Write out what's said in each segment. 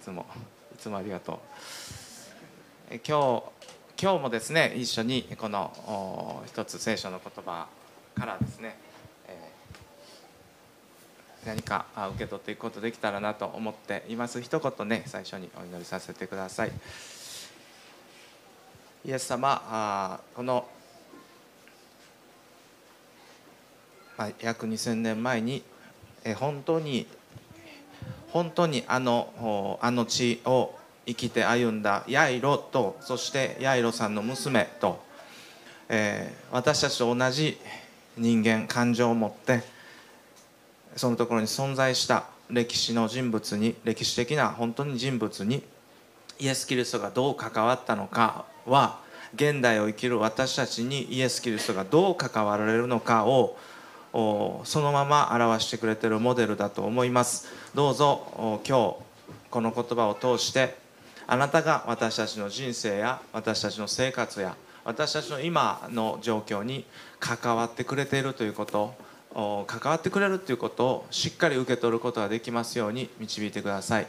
つもいつもありがとう。え今日今日もですね一緒にこのお一つ聖書の言葉からですね、えー何かあ受け取っていくことできたらなと思っています。一言ね最初にお祈りさせてください。イエス様あこの、まあ、約2000年前にえー本当に本当にあのあの地を生きて歩んだヤイロとそしてヤイロさんの娘と、えー私たちと同じ人間感情を持ってそのところに存在した歴史の人物に歴史的な本当に人物にイエス・キリストがどう関わったのかは現代を生きる私たちにイエス・キリストがどう関わられるのかをそのまま表してくれているモデルだと思います。どうぞ今日この言葉を通してあなたが私たちの人生や私たちの生活や私たちの今の状況に関わってくれているということ関わってくれるということをしっかり受け取ることができますように導いてください。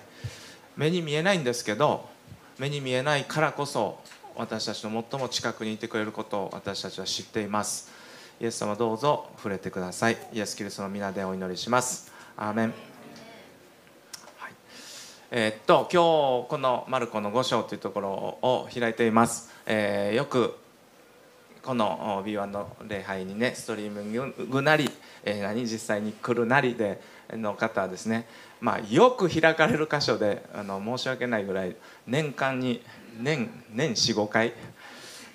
目に見えないんですけど目に見えないからこそ私たちの最も近くにいてくれることを私たちは知っています。イエス様どうぞ触れてください。イエス・キリストの皆でお祈りします。アーメン。えっと今日このマルコの5章というところを開いています、えーよくこの B1 の礼拝にねストリーミングなり、えー何実際に来るなりでの方はですね、まあ、よく開かれる箇所であの申し訳ないぐらい年間に年年45回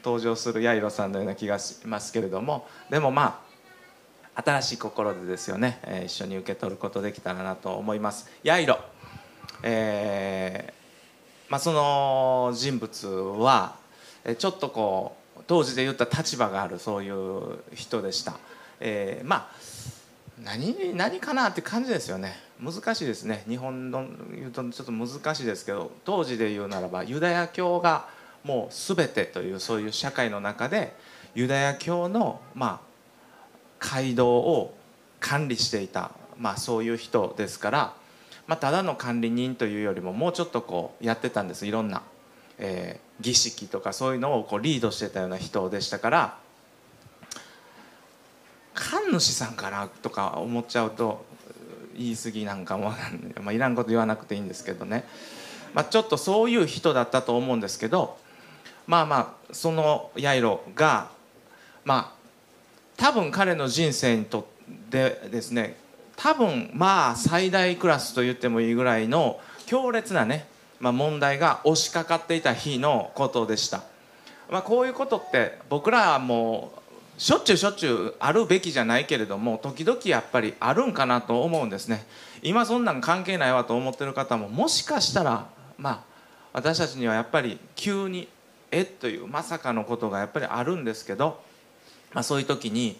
登場するヤイロさんのような気がしますけれどもでもまあ新しい心でですよね、えー一緒に受け取ることできたらなと思います。ヤイロ、えーまあ、その人物はちょっとこう当時で言った立場があるそういう人でした、えーまあ何何かなって感じですよね。難しいですね。日本の言うとちょっと難しいですけど当時で言うならばユダヤ教がもう全てというそういう社会の中でユダヤ教のまあ街道を管理していた、まあ、そういう人ですから、まあ、ただの管理人というよりももうちょっとこうやってたんです。いろんな、えー儀式とかそういうのをこうリードしてたような人でしたから神主さんかなとか思っちゃうと言い過ぎなんかも、まあ、いらんこと言わなくていいんですけどね、まあ、ちょっとそういう人だったと思うんですけどまあまあそのヤイロがまあ多分彼の人生にとってですね多分まあ最大クラスと言ってもいいぐらいの強烈なね、まあ、問題が押しかかっていた日のことでした、まあ、こういうことって僕らはもうしょっちゅうしょっちゅうあるべきじゃないけれども時々やっぱりあるんかなと思うんですね。今そんなん関係ないわと思ってる方ももしかしたらまあ私たちにはやっぱり急にえ？っというまさかのことがやっぱりあるんですけどまあ、そういう時に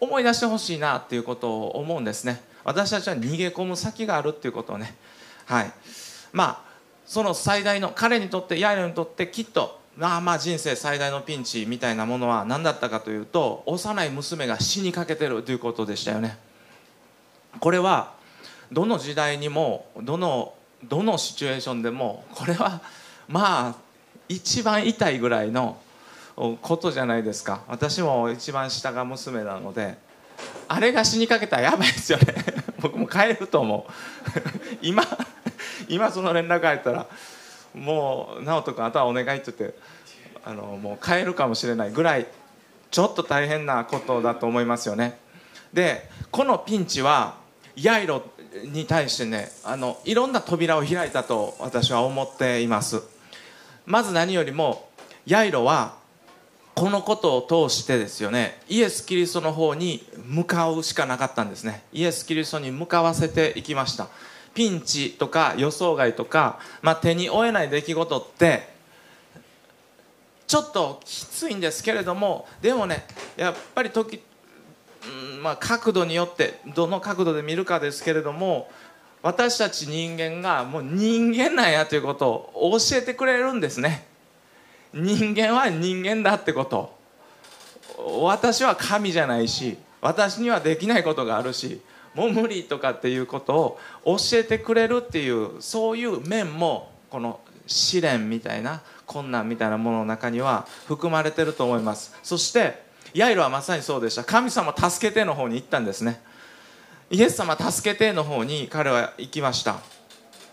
思い出してほしいなっていうことを思うんですね。私たちは逃げ込む先があるっていうことをね。はい。まあその最大の彼にとってヤイロにとってきっとまあまあ人生最大のピンチみたいなものは何だったかというと幼い娘が死にかけてるということでしたよね。これはどの時代にもどのどのシチュエーションでもこれはまあ一番痛いぐらいのことじゃないですか。私も一番下が娘なのであれが死にかけたらやばいですよね。僕も帰ると思う。今今その連絡入ったらもう直人君あとはお願いって言ってあのもう帰るかもしれないぐらいちょっと大変なことだと思いますよね。でこのピンチはヤイロに対してねあのいろんな扉を開いたと私は思っています。まず何よりもヤイロはこのことを通してですよねイエス・キリストの方に向かうしかなかったんですね。イエス・キリストに向かわせていきました。ピンチとか予想外とか、まあ、手に負えない出来事ってちょっときついんですけれどもでもねやっぱり時、うんまあ、角度によってどの角度で見るかですけれども私たち人間がもう人間なんやということを教えてくれるんですね。人間は人間だってこと。私は神じゃないし私にはできないことがあるしもう無理とかっていうことを教えてくれるっていうそういう面もこの試練みたいな困難みたいなものの中には含まれてると思います。そしてヤイロはまさにそうでした。神様助けての方に行ったんですね。イエス様助けての方に彼は行きました。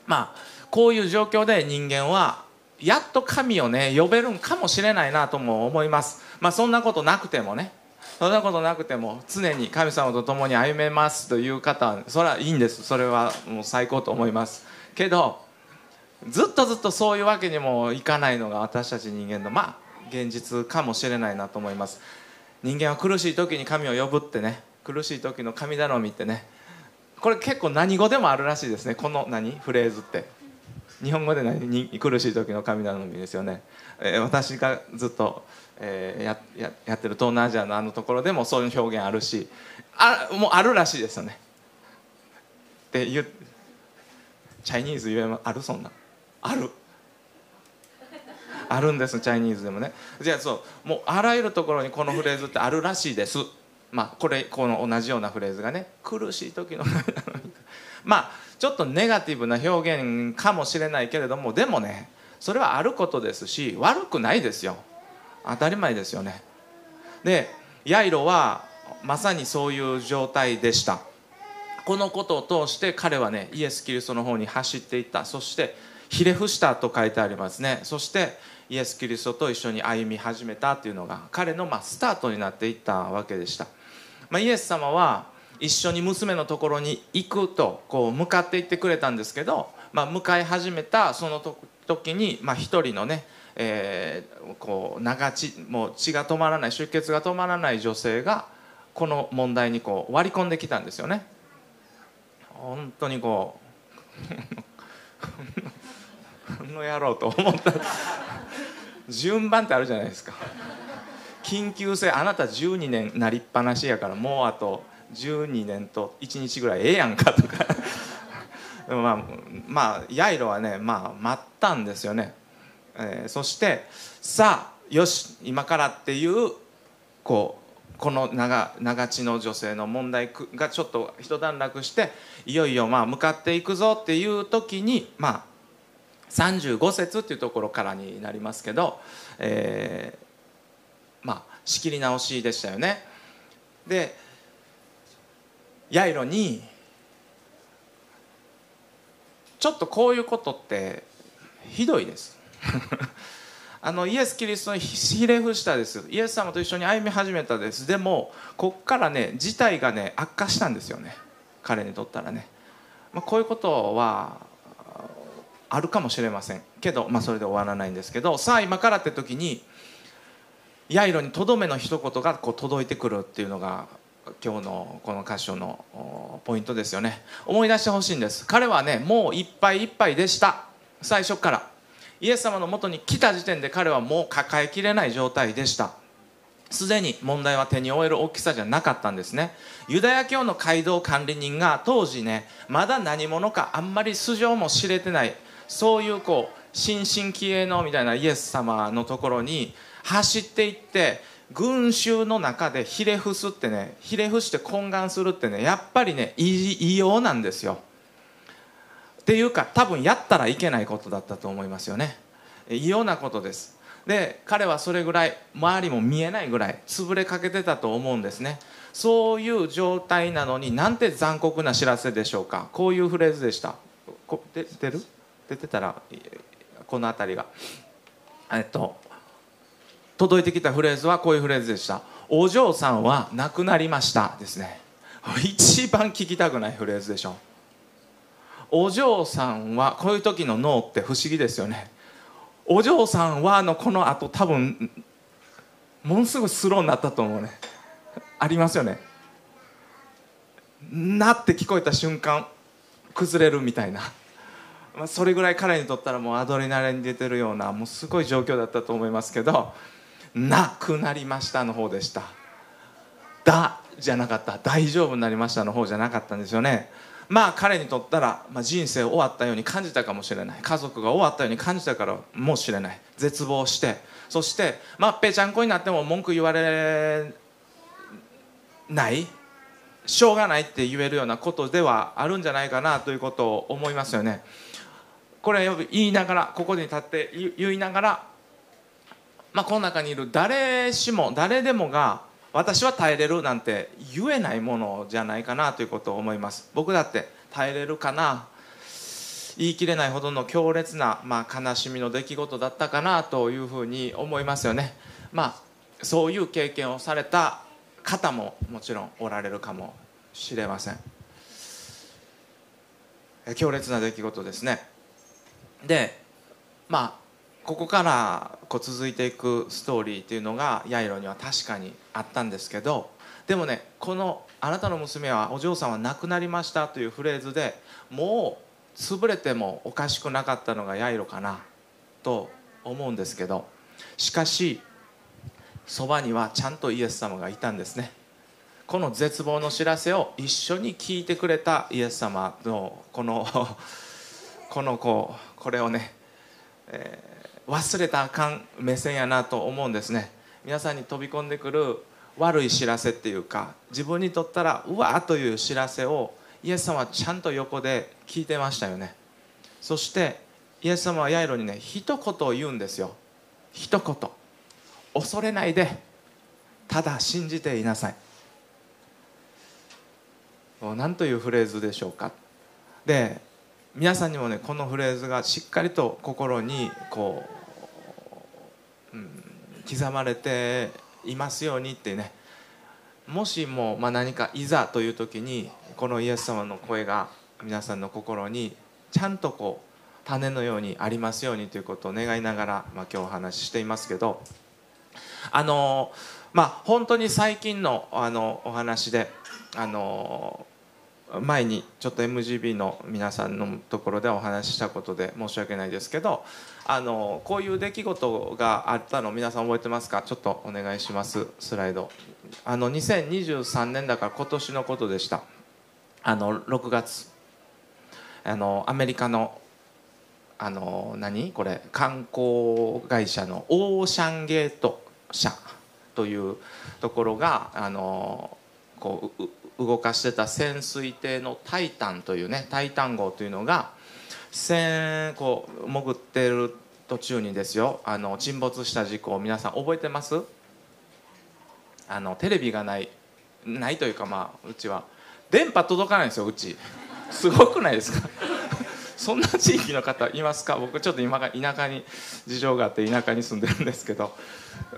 まあこういう状況で人間はやっと神をね呼べるんかもしれないなとも思います。まあそんなことなくてもね。そんなことなくても常に神様と共に歩めますという方はそれはいいんです。それはもう最高と思います。けどずっとずっとそういうわけにもいかないのが私たち人間のまあ現実かもしれないなと思います。人間は苦しい時に神を呼ぶってね苦しい時の神頼みってね。これ結構何語でもあるらしいですね。この何？フレーズって。日本語で何？苦しい時の神頼みですよね、えー、私がずっと、えー、やややってる東南アジアのあのところでもそういう表現あるしあもうあるらしいですよね。って言う。チャイニーズ言えあるそんな。ある。あるんですチャイニーズでもね。じゃあそうもうあらゆるところにこのフレーズってあるらしいです。まあこれこの同じようなフレーズがね苦しい時の まあちょっとネガティブな表現かもしれないけれどもでもねそれはあることですし悪くないですよ。当たり前ですよね。でヤイロはまさにそういう状態でした。このことを通して彼はねイエス・キリストの方に走っていった。そしてひれ伏したと書いてありますね。そしてイエス・キリストと一緒に歩み始めたというのが彼のまスタートになっていったわけでした、まあ、イエス様は一緒に娘のところに行くとこう向かっていってくれたんですけど、まあ、向かい始めたその時に、まあ、一人のね、えー、こう長血もう血が止まらない出血が止まらない女性がこの問題にこう割り込んできたんですよね。本当にこう の野郎と思った順番ってあるじゃないですか緊急性あなた12年なりっぱなしやからもうあと12年と1日ぐらいええやんかとか。まあまあヤイロはねまあ待ったんですよね、えー、そしてさあよし今からっていうこうこの長長地の女性の問題がちょっと一段落していよいよまあ向かっていくぞっていう時にまあ35節っていうところからになりますけど、えー、仕切り直しでしたよね。でヤイロにちょっとこういうことってひどいです。あのイエス・キリストにひれ伏したです。イエス様と一緒に歩み始めたです。でもこっからね事態がね悪化したんですよね。彼にとったらね、まあ、こういうことはあるかもしれません。けど、まあ、それで終わらないんですけどさあ今からって時にヤイロにとどめの一言がこう届いてくるっていうのが今日のこの箇所のポイントですよね。思い出してほしいんです。彼はねもういっぱいいっぱいでした。最初から。イエス様のもとに来た時点で彼はもう抱えきれない状態でした。すでに問題は手に負える大きさじゃなかったんですね。ユダヤ教の街道管理人が当時ねまだ何者かあんまり素性も知れてない。そういうこう新進気鋭のみたいなイエス様のところに走っていって群衆の中でひれ伏すってねひれ伏して懇願するってねやっぱりね異様なんですよ。っていうか多分やったらいけないことだったと思いますよね。異様なことです。で彼はそれぐらい周りも見えないぐらい潰れかけてたと思うんですね。そういう状態なのになんて残酷な知らせでしょうか。こういうフレーズでした。出てる？出てたらこの辺りが。えっと届いてきたフレーズはこういうフレーズでした「お嬢さんは亡くなりました」ですね。一番聞きたくないフレーズでしょお嬢さんはこういう時の脳って不思議ですよね。お嬢さんはのこの後多分ものすごいスローになったと思うね。ありますよね。なって聞こえた瞬間崩れるみたいな、まあ、それぐらい彼にとったらもうアドレナリン出てるようなもうすごい状況だったと思いますけどなくなりましたの方でした。だじゃなかった。大丈夫になりましたの方じゃなかったんですよね。まあ彼にとったら、まあ、人生終わったように感じたかもしれない。家族が終わったように感じたからもしれない。絶望して。そしてまあぺちゃんこになっても文句言われない。しょうがないって言えるようなことではあるんじゃないかなということを思いますよね。これ言いながらここに立って言いながら、まあ、この中にいる誰しも誰でもが私は耐えれるなんて言えないものじゃないかなということを思います。僕だって耐えれるかな言い切れないほどの強烈な、まあ、悲しみの出来事だったかなというふうに思いますよね。まあそういう経験をされた方ももちろんおられるかもしれません。強烈な出来事ですね。でまあここからこう続いていくストーリーっていうのがヤイロには確かにあったんですけどでもねこの「あなたの娘はお嬢さんは亡くなりました」というフレーズでもう潰れてもおかしくなかったのがヤイロかなと思うんですけどしかしそばにはちゃんとイエス様がいたんですね。この絶望の知らせを一緒に聞いてくれたイエス様のこの このこうこれをね、えー、忘れたあかん目線やなと思うんですね。皆さんに飛び込んでくる悪い知らせっていうか自分にとったらうわーという知らせをイエス様はちゃんと横で聞いてましたよね。そしてイエス様はヤイロにね一言を言うんですよ。一言。恐れないでただ信じていなさい。何というフレーズでしょうか。で皆さんにもねこのフレーズがしっかりと心にこう、うん、刻まれていますようにってね。もしも、まあ、何かいざという時にこのイエス様の声が皆さんの心にちゃんとこう種のようにありますようにということを願いながら、まあ、今日お話ししていますけど。あのまあ本当に最近のあのお話であの前にちょっと MGB の皆さんのところでお話ししたことで申し訳ないですけどあのこういう出来事があったの皆さん覚えてますか？ちょっとお願いしますスライド。あの2023年だから今年のことでした。あの6月。あのアメリカのあの何？これ観光会社のオーシャンゲート社というところがあのこう動かしてた潜水艇の「タイタン」というね「タイタン号」というのが船こう潜ってる途中にですよあの沈没した事故を皆さん覚えてます？あのテレビがないないというかまあうちは。電波届かないんですようち。すごくないですか？そんな地域の方いますか？僕ちょっと今が田舎に事情があって田舎に住んでるんですけど。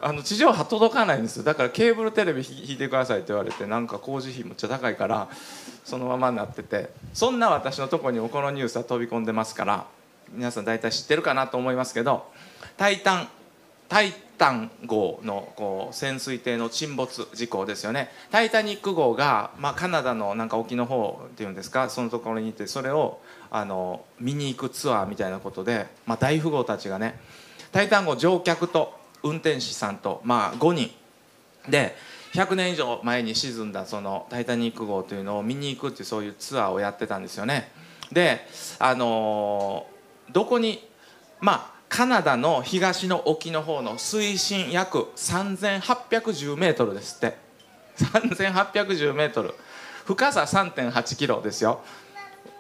あの地上波届かないんですよ。だからケーブルテレビ引いてくださいって言われてなんか工事費むっちゃ高いからそのままになってて。そんな私のとこにもこのニュースは飛び込んでますから皆さん大体知ってるかなと思いますけど「タイタン」タイタン号のこう潜水艇の沈没事故ですよね「タイタニック号が」まあ、カナダのなんか沖の方っていうんですか？そのところにいてそれをあの見に行くツアーみたいなことで、まあ、大富豪たちがね「タイタン号」乗客と運転士さんと、まあ、5人。で100年以上前に沈んだその「タイタニック号」というのを見に行くっていうそういうツアーをやってたんですよね。であのどこにまあカナダの東の沖の方の水深約3810メートルですって。3810メートル。深さ3.8キロですよ。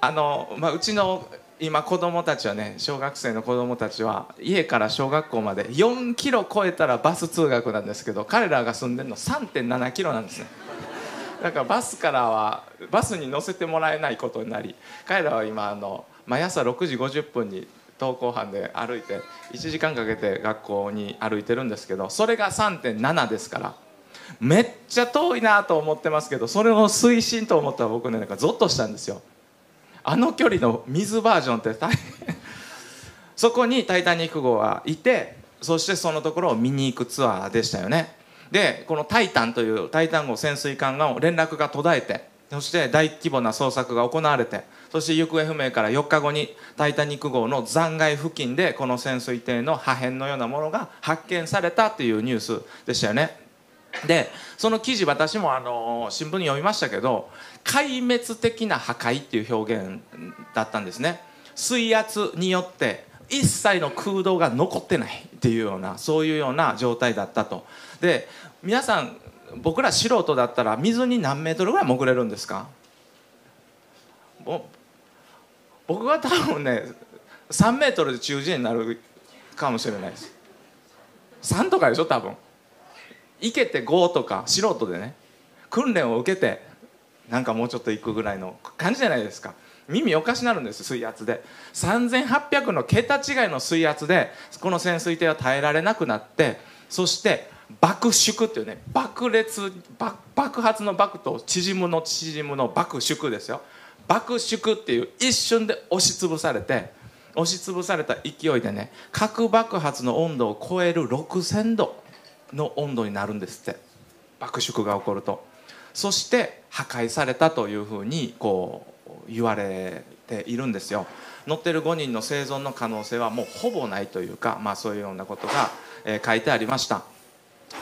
あの、まあ、うちの今子供たちはね小学生の子供たちは家から小学校まで4キロ超えたらバス通学なんですけど彼らが住んでるの3.7キロなんですね。だからバスからはバスに乗せてもらえないことになり彼らは今あの毎朝6時50分に登校班で歩いて1時間かけて学校に歩いてるんですけどそれが3.7ですからめっちゃ遠いなと思ってますけどそれを推進と思ったら僕ねなんかゾッとしたんですよ。あの距離の水バージョンって大変。そこに「タイタニック号」はいてそしてそのところを見に行くツアーでしたよね。でこの「タイタン」というタイタン号潜水艦が連絡が途絶えてそして大規模な捜索が行われてそして行方不明から4日後に「タイタニック号」の残骸付近でこの潜水艇の破片のようなものが発見されたというニュースでしたよね。でその記事私もあの新聞に読みましたけど壊滅的な破壊っていう表現だったんですね。水圧によって一切の空洞が残ってないっていうようなそういうような状態だったと。で皆さん僕ら素人だったら水に何メートルぐらい潜れるんですか？僕は多分ね3メートルで中耳炎になるかもしれないです。3とかでしょ多分。いけて5とか素人でね。訓練を受けてなんかもうちょっと行くぐらいの感じじゃないですか。耳おかしなるんです水圧で。3800の桁違いの水圧でこの潜水艇は耐えられなくなってそして爆縮っていうね爆裂爆発の爆と縮むの縮むの爆縮ですよ。爆縮っていう一瞬で押しつぶされて押しつぶされた勢いでね核爆発の温度を超える6000度の温度になるんですって。爆縮が起こると。そして破壊されたというふうにこう言われているんですよ。乗ってる5人の生存の可能性はもうほぼないというか、まあ、そういうようなことが、え書いてありました。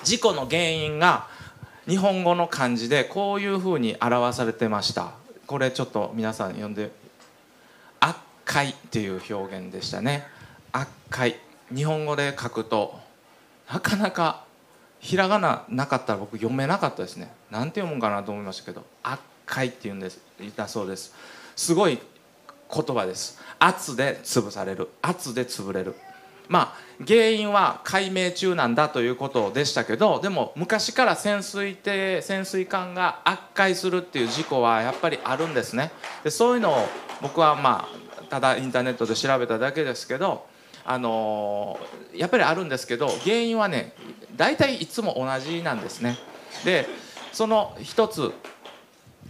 事故の原因が日本語の漢字でこういうふうに表されてました。これちょっと皆さん読んで「悪解」っていう表現でしたね。悪解日本語で書くとなかなかひらがななかったら僕読めなかったですね。なんて読むんかなと思いましたけど「悪解」っていうんです言ったそうです。すごい言葉です。圧で潰される。圧で潰れる。まあ原因は解明中なんだということでしたけどでも昔から潜水艇潜水艦が悪解するっていう事故はやっぱりあるんですね。でそういうのを僕はまあただインターネットで調べただけですけどあのやっぱりあるんですけど原因はね大体いつも同じなんですね。でその一つ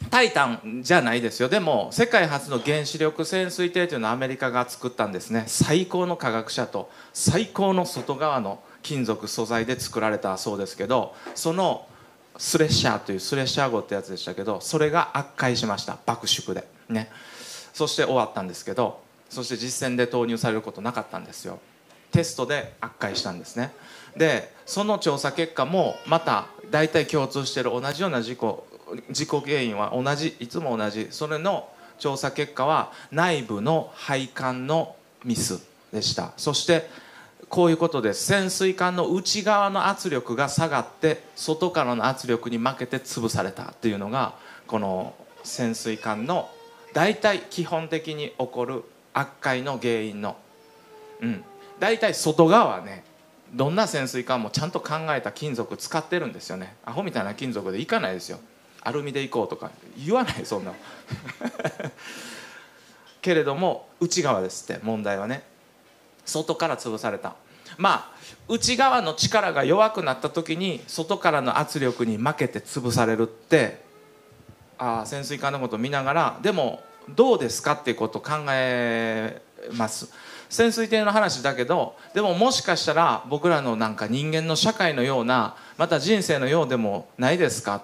タイタンじゃないですよ。でも世界初の原子力潜水艇というのはアメリカが作ったんですね。最高の科学者と最高の外側の金属素材で作られたそうですけどそのスレッシャーというスレッシャー号ってやつでしたけどそれが悪化しました。爆縮で。ね。そして終わったんですけどそして実戦で投入されることなかったんですよ。テストで悪化したんですね。でその調査結果もまた大体共通している同じような事故事故原因は同じいつも同じそれの調査結果は内部の配管のミスでした。そしてこういうことです潜水艦の内側の圧力が下がって外からの圧力に負けて潰されたっていうのがこの潜水艦の大体基本的に起こる悪解の原因の。うん。大体外側はねどんな潜水艦もちゃんと考えた金属使ってるんですよね。アホみたいな金属でいかないですよ。アルミでいこうとか。言わないそんな けれども内側ですって問題はね。外から潰された。まあ内側の力が弱くなった時に外からの圧力に負けて潰されるってああ潜水艦のこと見ながらでもどうですかっていうことを考えます。潜水艇の話だけどでももしかしたら僕らのなんか人間の社会のようなまた人生のようでもないですか？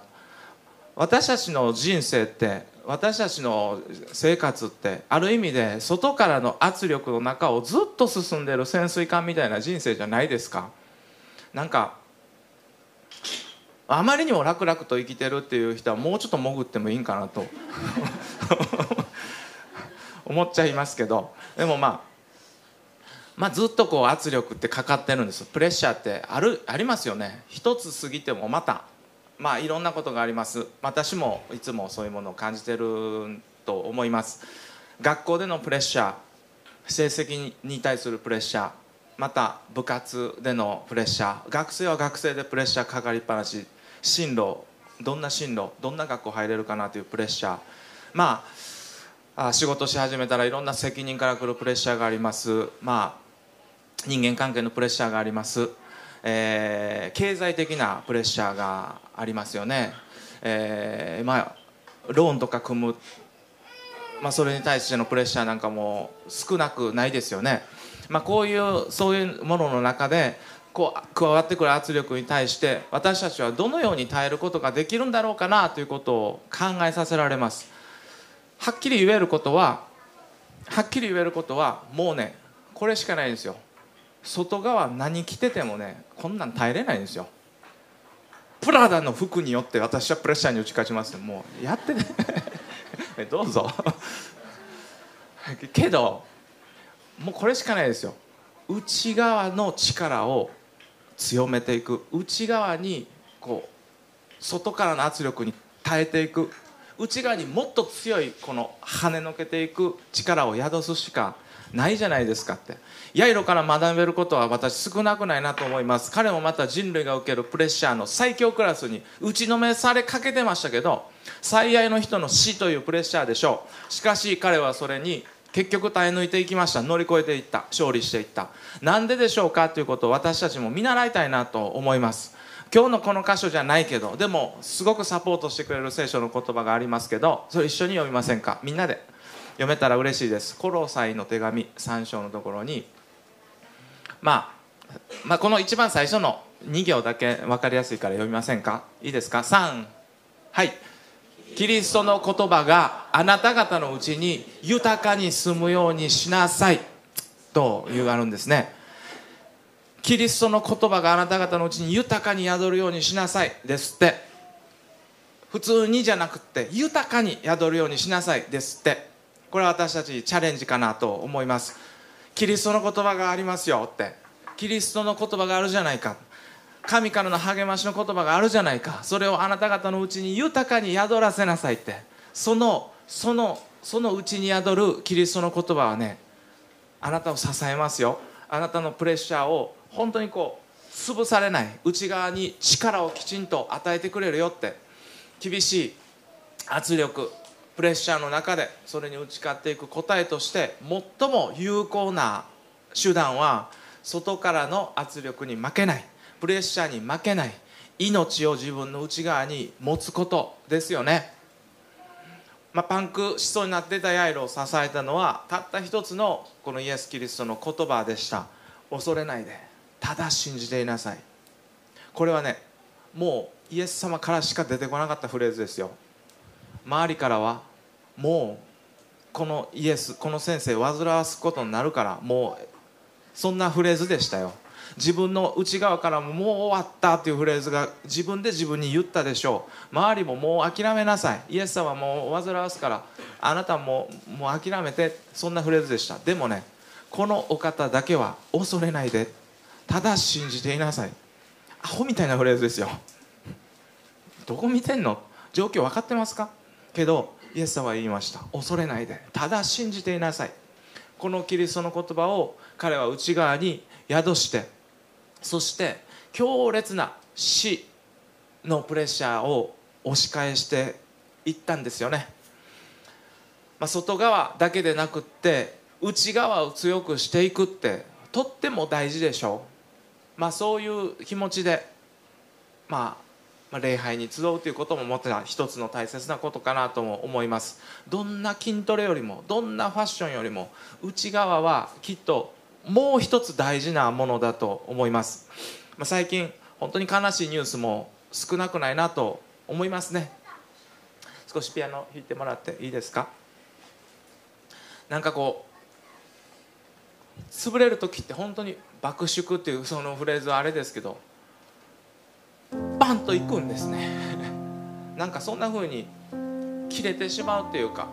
私たちの人生って私たちの生活ってある意味で外からの圧力の中をずっと進んでる潜水艦みたいな人生じゃないですか？なんかあまりにも楽々と生きてるっていう人はもうちょっと潜ってもいいんかなと。思っちゃいますけどでもまあまあ、ずっとこう圧力ってかかってるんですプレッシャーってあるありますよね。一つ過ぎてもまたまあいろんなことがあります。私もいつもそういうものを感じてると思います。学校でのプレッシャー成績に対するプレッシャーまた部活でのプレッシャー学生は学生でプレッシャーかかりっぱなし進路どんな進路どんな学校入れるかなというプレッシャー。まあ仕事し始めたらいろんな責任から来るプレッシャーがあります。まあ人間関係のプレッシャーがあります、えー、経済的なプレッシャーがありますよね、えー、まあローンとか組む、まあ、それに対してのプレッシャーなんかも少なくないですよね、まあ、こういうそういうものの中でこう加わってくる圧力に対して私たちはどのように耐えることができるんだろうかなということを考えさせられます。はっきり言えることははっきり言えることはもうねこれしかないんですよ。外側何着ててもねこんなん耐えれないんですよ。プラダの服によって私はプレッシャーに打ち勝ちます。もうやってね。どうぞ。けどもうこれしかないですよ。内側の力を強めていく。内側にこう外からの圧力に耐えていく。内側にもっと強いこの跳ねのけていく力を宿すしかないじゃないですかって。ヤイロから学べることは私少なくないなと思います。彼もまた人類が受けるプレッシャーの最強クラスに打ちのめされかけてましたけど最愛の人の死というプレッシャーでしょう。しかし彼はそれに結局耐え抜いていきました。乗り越えていった。勝利していった。なんででしょうかということを私たちも見習いたいなと思います。今日のこの箇所じゃないけどでもすごくサポートしてくれる聖書の言葉がありますけどそれ一緒に読みませんか？みんなで。読めたら嬉しいです。コロサイの手紙3章のところに、まあ、まあこの一番最初の2行だけ分かりやすいから読みませんか？いいですか？3はい。キリストの言葉があなた方のうちに豊かに住むようにしなさい。というあるんですね。キリストの言葉があなた方のうちに豊かに宿るようにしなさい。ですって。普通にじゃなくって豊かに宿るようにしなさい。ですって。これは私たちチャレンジかなと思います。キリストの言葉がありますよって。キリストの言葉があるじゃないか。神からの励ましの言葉があるじゃないか。それをあなた方のうちに豊かに宿らせなさいって。そのそのそのうちに宿るキリストの言葉はねあなたを支えますよ。あなたのプレッシャーを本当にこう潰されない内側に力をきちんと与えてくれるよって厳しい圧力プレッシャーの中でそれに打ち勝っていく答えとして最も有効な手段は外からの圧力に負けないプレッシャーに負けない命を自分の内側に持つことですよね、まあ、パンクしそうになってたヤイロを支えたのはたった一つのこのイエス・キリストの言葉でした。恐れないで。ただ信じていなさい。これはねもうイエス様からしか出てこなかったフレーズですよ。周りからはもうこのイエスこの先生煩わすことになるからもうそんなフレーズでしたよ。自分の内側からももう終わったっていうフレーズが自分で自分に言ったでしょう。周りももう諦めなさい。イエス様もう煩わすからあなたももう諦めてそんなフレーズでした。でもねこのお方だけは恐れないで。ただ信じていなさい。アホみたいなフレーズですよ。どこ見てんの？状況分かってますか？けどイエス様は言いました。恐れないで。ただ信じていなさい。このキリストの言葉を彼は内側に宿してそして強烈な死のプレッシャーを押し返していったんですよね、まあ、外側だけでなくって内側を強くしていくってとっても大事でしょう、まあ、そういう気持ちで、まあ、まあ礼拝に集うということももちろん一つの大切なことかなとも思います。どんな筋トレよりもどんなファッションよりも内側はきっともう一つ大事なものだと思います、まあ、最近本当に悲しいニュースも少なくないなと思いますね。少しピアノ弾いてもらっていいですか？なんかこう潰れる時って本当に爆縮っていうそのフレーズはあれですけどバンといくんですね。なんかそんな風に切れてしまうっていうか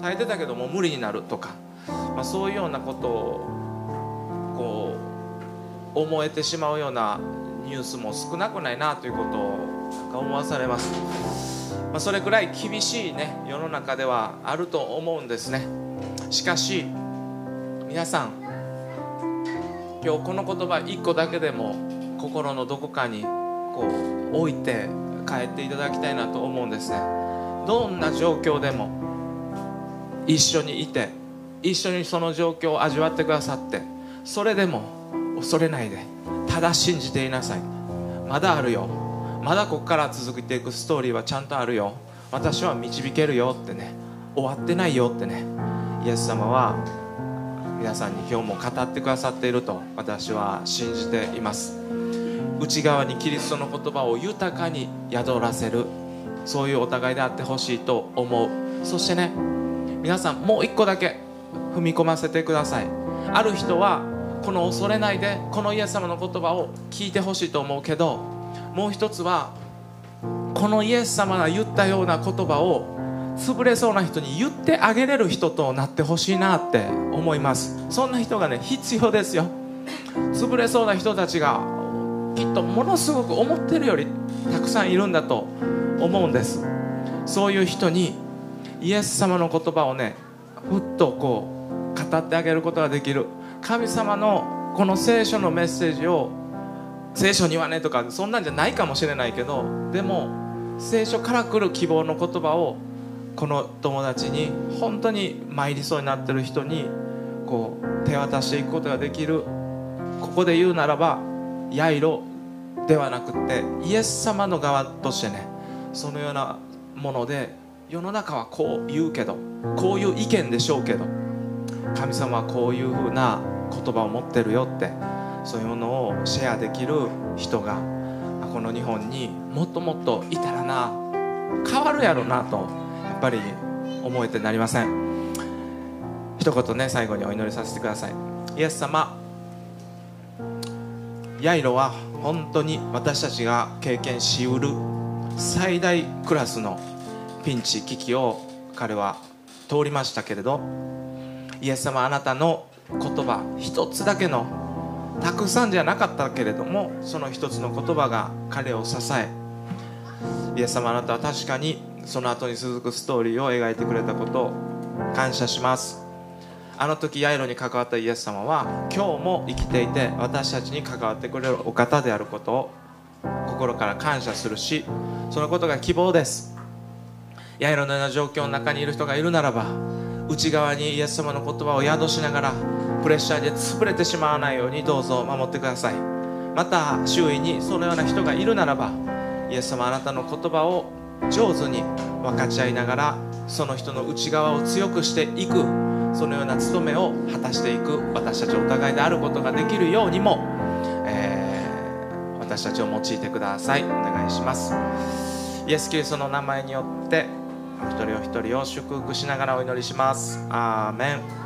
耐えてたけども無理になるとか、まあ、そういうようなことをこう思えてしまうようなニュースも少なくないなということをなんか思わされます、まあ、それくらい厳しいね世の中ではあると思うんですね。しかし皆さん今日この言葉1個だけでも心のどこかにこう置いて帰っていただきたいなと思うんですね。どんな状況でも一緒にいて一緒にその状況を味わってくださってそれでも恐れないでただ信じていなさい。まだあるよ。まだここから続いていくストーリーはちゃんとあるよ。私は導けるよってね。終わってないよってね。イエス様は皆さんに今日も語ってくださっていると私は信じています。内側にキリストの言葉を豊かに宿らせる。そういうお互いであってほしいと思う。そしてね皆さんもう一個だけ踏み込ませてください。ある人はこの恐れないでこのイエス様の言葉を聞いてほしいと思うけどもう一つはこのイエス様が言ったような言葉を潰れそうな人に言ってあげれる人となってほしいなって思います。そんな人がね必要ですよ。潰れそうな人たちがきっとものすごく思ってるよりたくさんいるんだと思うんです。そういう人にイエス様の言葉をねふっとこう語ってあげることができる。神様のこの聖書のメッセージを聖書にはねとかそんなんじゃないかもしれないけどでも聖書から来る希望の言葉をこの友達に本当に参りそうになってる人にこう手渡していくことができるここで言うならばヤイロではなくってイエス様の側としてねそのようなもので世の中はこう言うけどこういう意見でしょうけど神様はこういうふうな言葉を持ってるよってそういうものをシェアできる人がこの日本にもっともっといたらな変わるやろなとっぱり思えてなりません。一言ね最後にお祈りさせてください。イエス様ヤイロは本当に私たちが経験しうる最大クラスのピンチ危機を彼は通りましたけれどイエス様あなたの言葉一つだけのたくさんじゃなかったけれどもその一つの言葉が彼を支えイエス様あなたは確かにその後に続くストーリーを描いてくれたことを感謝します。あの時ヤイロに関わったイエス様は今日も生きていて私たちに関わってくれるお方であることを心から感謝するしそのことが希望です。ヤイロのような状況の中にいる人がいるならば内側にイエス様の言葉を宿しながらプレッシャーで潰れてしまわないようにどうぞ守ってください。また周囲にそのような人がいるならばイエス様あなたの言葉を上手に分かち合いながらその人の内側を強くしていくそのような務めを果たしていく私たちお互いであることができるようにも、えー、私たちを用いてください。お願いしますイエス・キリストの名前によってお一人お一人を祝福しながらお祈りします。アーメン。